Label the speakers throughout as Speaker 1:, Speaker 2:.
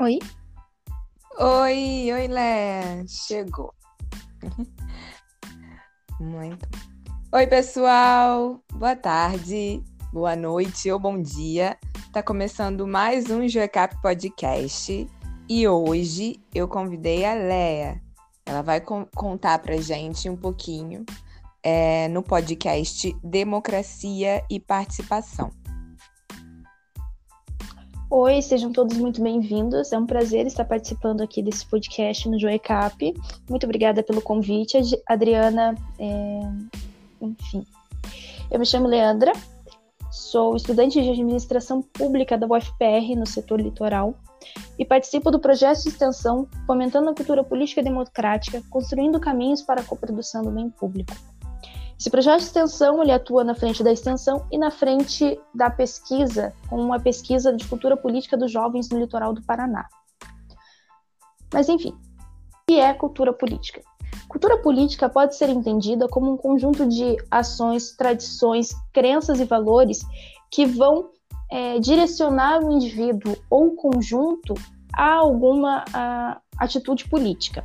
Speaker 1: Oi?
Speaker 2: Oi, oi, Lé. Chegou. Muito. Oi, pessoal. Boa tarde, boa noite ou bom dia. Tá começando mais um Joecap Podcast e hoje eu convidei a Léa. Ela vai con contar pra gente um pouquinho é, no podcast Democracia e Participação.
Speaker 1: Oi, sejam todos muito bem-vindos. É um prazer estar participando aqui desse podcast no Joecap. Muito obrigada pelo convite, Adriana. É... Enfim, eu me chamo Leandra, sou estudante de administração pública da UFPR no setor litoral e participo do projeto de extensão Fomentando a Cultura Política Democrática, construindo caminhos para a coprodução do bem público. Esse projeto de extensão ele atua na frente da extensão e na frente da pesquisa, com uma pesquisa de cultura política dos jovens no litoral do Paraná. Mas enfim, o que é cultura política? Cultura política pode ser entendida como um conjunto de ações, tradições, crenças e valores que vão é, direcionar o indivíduo ou o conjunto a alguma a, atitude política.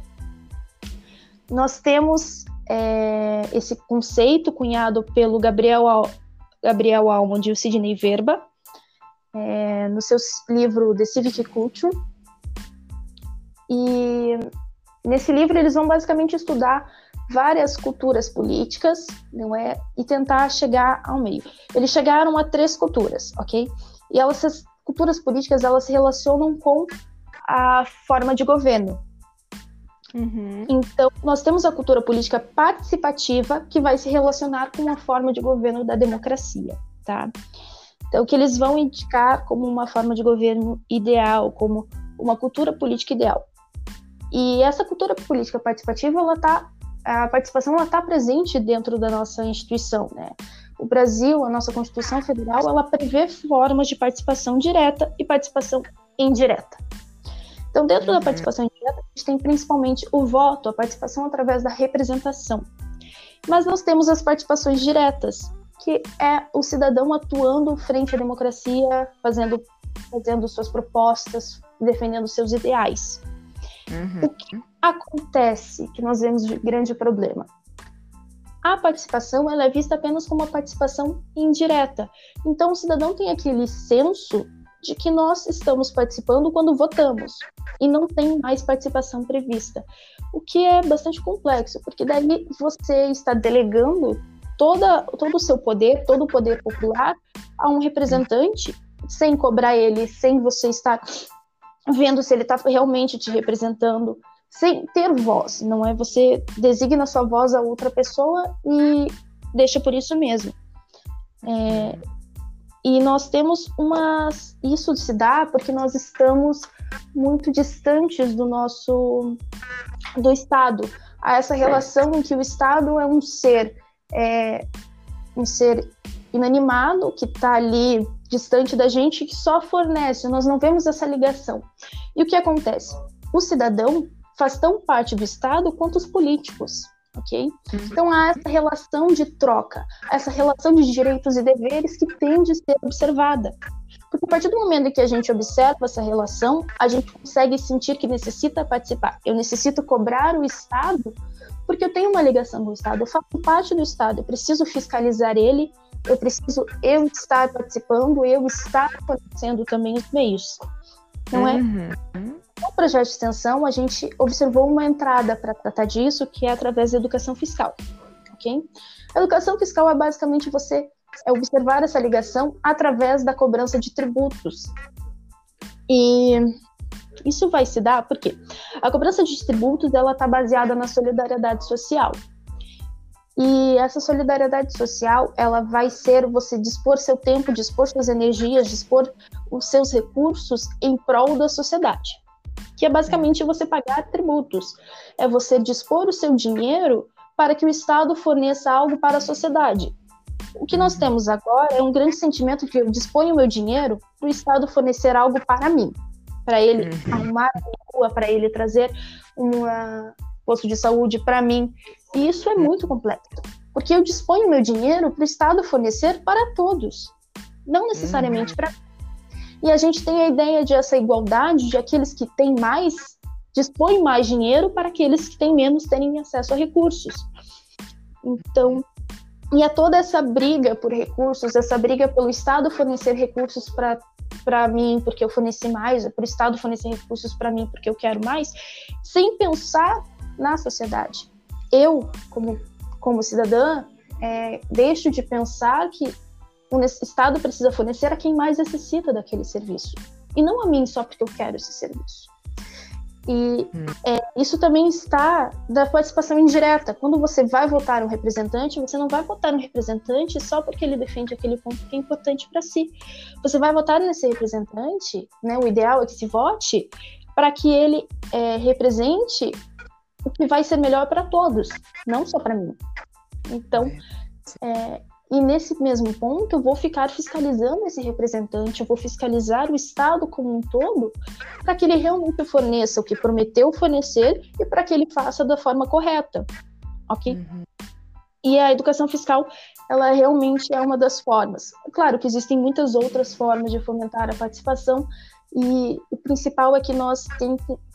Speaker 1: Nós temos é, esse conceito cunhado pelo Gabriel, Al Gabriel Almond e o Sidney Verba, é, no seu livro The Civic Culture. E nesse livro eles vão basicamente estudar várias culturas políticas, não é, e tentar chegar ao meio. Eles chegaram a três culturas, ok? E essas culturas políticas elas se relacionam com a forma de governo, Uhum. Então, nós temos a cultura política participativa que vai se relacionar com a forma de governo da democracia, tá? Então, que eles vão indicar como uma forma de governo ideal, como uma cultura política ideal. E essa cultura política participativa, ela tá, a participação ela está presente dentro da nossa instituição, né? O Brasil, a nossa Constituição Federal, ela prevê formas de participação direta e participação indireta. Então, dentro uhum. da participação indireta, a gente tem principalmente o voto, a participação através da representação. Mas nós temos as participações diretas, que é o cidadão atuando frente à democracia, fazendo, fazendo suas propostas, defendendo seus ideais. Uhum. O que acontece que nós vemos de grande problema? A participação ela é vista apenas como uma participação indireta. Então, o cidadão tem aquele senso de que nós estamos participando quando votamos e não tem mais participação prevista, o que é bastante complexo, porque daí você está delegando toda, todo o seu poder, todo o poder popular a um representante, sem cobrar ele, sem você estar vendo se ele está realmente te representando, sem ter voz. Não é você designa sua voz a outra pessoa e deixa por isso mesmo. É, e nós temos umas. Isso se dá porque nós estamos muito distantes do nosso. do Estado. Há essa relação em que o Estado é um ser. É, um ser inanimado que está ali distante da gente que só fornece, nós não vemos essa ligação. E o que acontece? O cidadão faz tão parte do Estado quanto os políticos ok? Uhum. Então há essa relação de troca, essa relação de direitos e deveres que tem de ser observada. Porque a partir do momento em que a gente observa essa relação, a gente consegue sentir que necessita participar. Eu necessito cobrar o Estado porque eu tenho uma ligação com o Estado, eu faço parte do Estado, eu preciso fiscalizar ele, eu preciso eu estar participando, eu estar fornecendo também os meios. Não é? Uhum. No projeto de extensão, a gente observou uma entrada para tratar disso, que é através da educação fiscal. ok? A educação fiscal é basicamente você observar essa ligação através da cobrança de tributos. E isso vai se dar porque a cobrança de tributos ela está baseada na solidariedade social. E essa solidariedade social, ela vai ser você dispor seu tempo, dispor suas energias, dispor os seus recursos em prol da sociedade que é basicamente você pagar tributos. É você dispor o seu dinheiro para que o Estado forneça algo para a sociedade. O que nós temos agora é um grande sentimento que eu disponho o meu dinheiro para o Estado fornecer algo para mim, para ele uhum. arrumar a rua, para ele trazer um posto de saúde para mim. E isso é muito complexo, porque eu disponho o meu dinheiro para o Estado fornecer para todos, não necessariamente uhum. para E a gente tem a ideia de essa igualdade de aqueles que têm mais dispõem mais dinheiro para aqueles que têm menos terem acesso a recursos. Então, e é toda essa briga por recursos, essa briga pelo Estado fornecer recursos para para mim porque eu forneci mais, para o Estado fornecer recursos para mim porque eu quero mais, sem pensar na sociedade. Eu, como, como cidadã, é, deixo de pensar que o Estado precisa fornecer a quem mais necessita daquele serviço. E não a mim só porque eu quero esse serviço. E hum. é, isso também está da participação indireta. Quando você vai votar um representante, você não vai votar um representante só porque ele defende aquele ponto que é importante para si. Você vai votar nesse representante, né? O ideal é que se vote para que ele é, represente o que vai ser melhor para todos, não só para mim. Então, é, e nesse mesmo ponto, eu vou ficar fiscalizando esse representante, eu vou fiscalizar o Estado como um todo, para que ele realmente forneça o que prometeu fornecer e para que ele faça da forma correta, ok? Uhum. E a educação fiscal, ela realmente é uma das formas. Claro que existem muitas outras formas de fomentar a participação, e o principal é que nós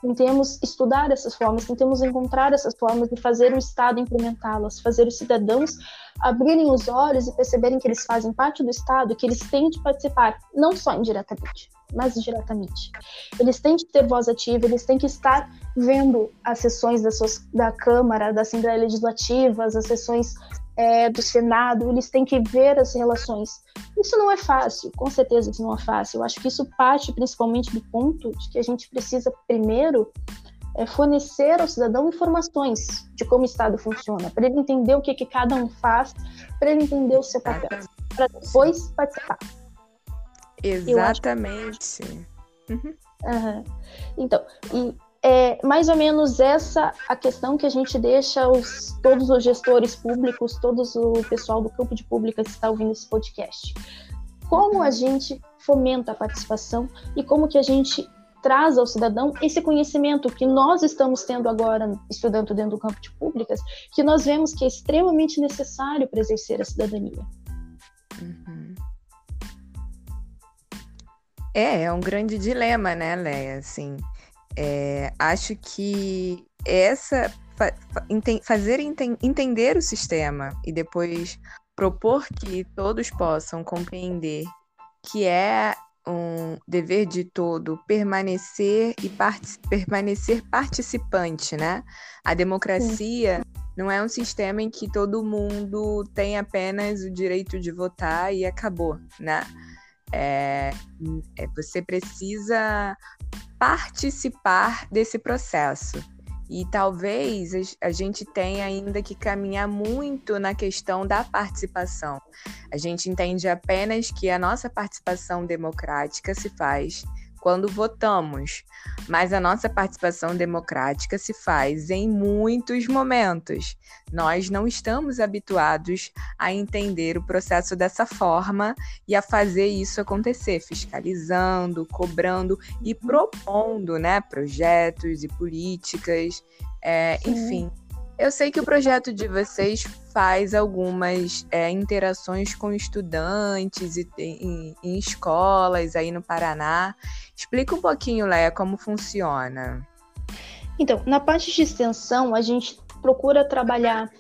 Speaker 1: tentemos estudar essas formas, tentemos encontrar essas formas e fazer o Estado implementá-las, fazer os cidadãos abrirem os olhos e perceberem que eles fazem parte do Estado, que eles têm de participar, não só indiretamente, mas diretamente. Eles têm de ter voz ativa, eles têm que estar vendo as sessões suas, da Câmara, da Assembleia Legislativa, as sessões é, do Senado, eles têm que ver as relações. Isso não é fácil, com certeza isso não é fácil. Eu acho que isso parte principalmente do ponto de que a gente precisa primeiro é, fornecer ao cidadão informações de como o Estado funciona, para ele entender o que, que cada um faz, para ele entender o seu papel, para depois participar.
Speaker 2: Exatamente.
Speaker 1: Uhum. Uhum. Então, e é mais ou menos essa a questão que a gente deixa os, todos os gestores públicos, todos o pessoal do campo de pública que está ouvindo esse podcast. Como a gente fomenta a participação e como que a gente traz ao cidadão esse conhecimento que nós estamos tendo agora, estudando dentro do campo de públicas, que nós vemos que é extremamente necessário para exercer a cidadania. Uhum.
Speaker 2: É, é um grande dilema, né, Leia? Assim, é, acho que essa fa, fazer enten, entender o sistema e depois propor que todos possam compreender que é um dever de todo permanecer e part permanecer participante, né? A democracia Sim. não é um sistema em que todo mundo tem apenas o direito de votar e acabou, né? É, é, você precisa participar desse processo. E talvez a gente tenha ainda que caminhar muito na questão da participação. A gente entende apenas que a nossa participação democrática se faz quando votamos, mas a nossa participação democrática se faz em muitos momentos. Nós não estamos habituados a entender o processo dessa forma e a fazer isso acontecer, fiscalizando, cobrando e propondo né, projetos e políticas, é, enfim. Eu sei que o projeto de vocês faz algumas é, interações com estudantes e, em, em escolas aí no Paraná. Explica um pouquinho, Leia, como funciona.
Speaker 1: Então, na parte de extensão, a gente procura trabalhar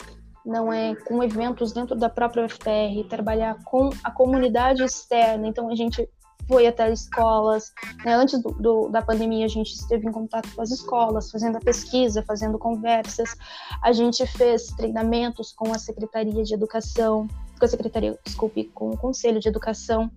Speaker 1: não é com eventos dentro da própria UFPR, trabalhar com a comunidade externa. Então, a gente foi até escolas. Né? Antes do, do, da pandemia, a gente esteve em contato com as escolas, fazendo a pesquisa, fazendo conversas. A gente fez treinamentos com a Secretaria de Educação, com a Secretaria, desculpe, com o Conselho de Educação.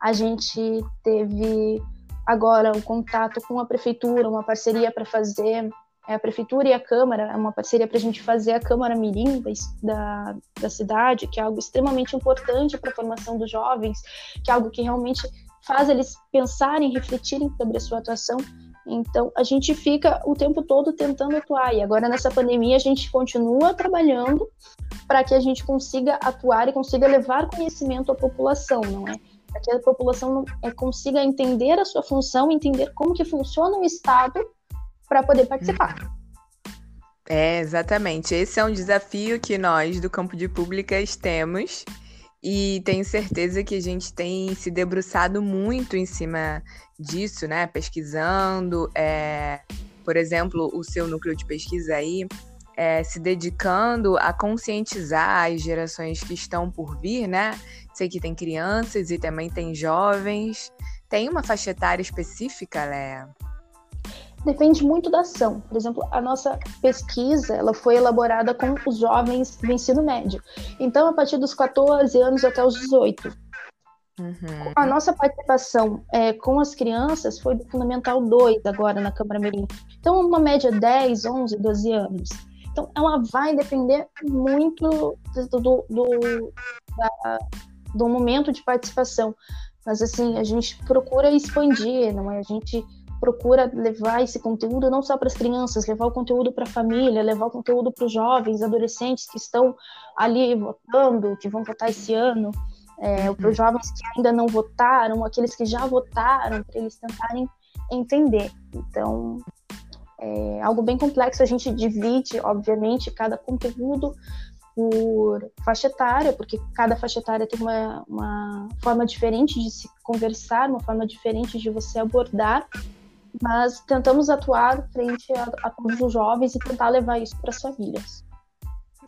Speaker 1: A gente teve agora um contato com a prefeitura, uma parceria para fazer é a prefeitura e a câmara, é uma parceria para a gente fazer a câmara mirim da, da cidade, que é algo extremamente importante para a formação dos jovens, que é algo que realmente faz eles pensarem, refletirem sobre a sua atuação. Então, a gente fica o tempo todo tentando atuar. E agora, nessa pandemia, a gente continua trabalhando para que a gente consiga atuar e consiga levar conhecimento à população, não é? Para que a população é, consiga entender a sua função, entender como que funciona o Estado para poder participar.
Speaker 2: É, exatamente. Esse é um desafio que nós, do campo de públicas, temos E tenho certeza que a gente tem se debruçado muito em cima disso, né? Pesquisando, é, por exemplo, o seu núcleo de pesquisa aí, é, se dedicando a conscientizar as gerações que estão por vir, né? Sei que tem crianças e também tem jovens. Tem uma faixa etária específica, Léa?
Speaker 1: Depende muito da ação. Por exemplo, a nossa pesquisa ela foi elaborada com os jovens do ensino médio. Então, a partir dos 14 anos até os 18. Uhum. A nossa participação é, com as crianças foi do Fundamental 2 agora na Câmara Mirim. Então, uma média 10, 11, 12 anos. Então, ela vai depender muito do, do, do, da, do momento de participação. Mas, assim, a gente procura expandir, não é? A gente procura levar esse conteúdo não só para as crianças, levar o conteúdo para a família, levar o conteúdo para os jovens, adolescentes que estão ali votando, que vão votar esse ano, é, uhum. para os jovens que ainda não votaram, aqueles que já votaram, para eles tentarem entender. Então, é algo bem complexo, a gente divide, obviamente, cada conteúdo por faixa etária, porque cada faixa etária tem uma, uma forma diferente de se conversar, uma forma diferente de você abordar mas tentamos atuar frente a, a todos os jovens e tentar levar isso para as famílias.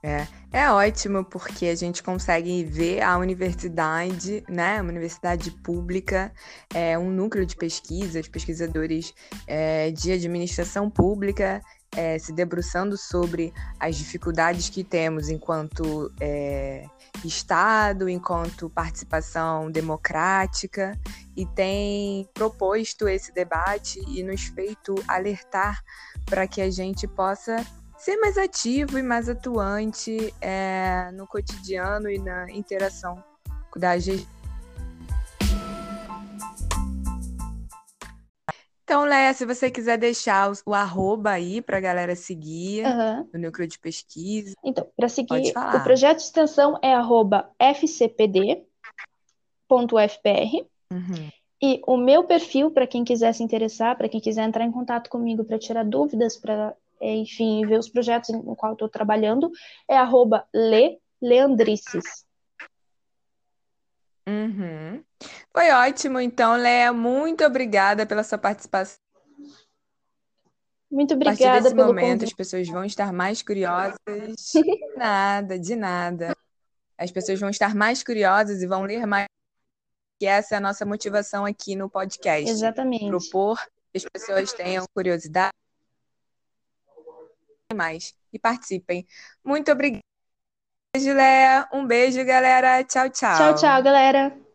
Speaker 2: É, é ótimo porque a gente consegue ver a universidade, né, uma universidade pública, é um núcleo de pesquisa, os pesquisadores é, de administração pública é, se debruçando sobre as dificuldades que temos enquanto é, Estado, enquanto participação democrática, e tem proposto esse debate e nos feito alertar para que a gente possa ser mais ativo e mais atuante é, no cotidiano e na interação da gestão Então, Léa, se você quiser deixar o, o arroba aí para a galera seguir uhum. no núcleo de pesquisa.
Speaker 1: Então, para seguir, o projeto de extensão é arroba fcpd.fpr. Uhum. E o meu perfil, para quem quiser se interessar, para quem quiser entrar em contato comigo para tirar dúvidas, para, enfim, ver os projetos no qual estou trabalhando, é arroba le, leandrices.
Speaker 2: Uhum. Foi ótimo, então, Léa. Muito obrigada pela sua participação.
Speaker 1: Muito obrigada a partir desse
Speaker 2: pelo momento, convite. as pessoas vão estar mais curiosas. nada, de nada. As pessoas vão estar mais curiosas e vão ler mais. Que essa é a nossa motivação aqui no podcast.
Speaker 1: Exatamente.
Speaker 2: Propor que as pessoas tenham curiosidade mais e participem. Muito obrigada beijo, Léa. Um beijo, galera. Tchau, tchau.
Speaker 1: Tchau, tchau, galera.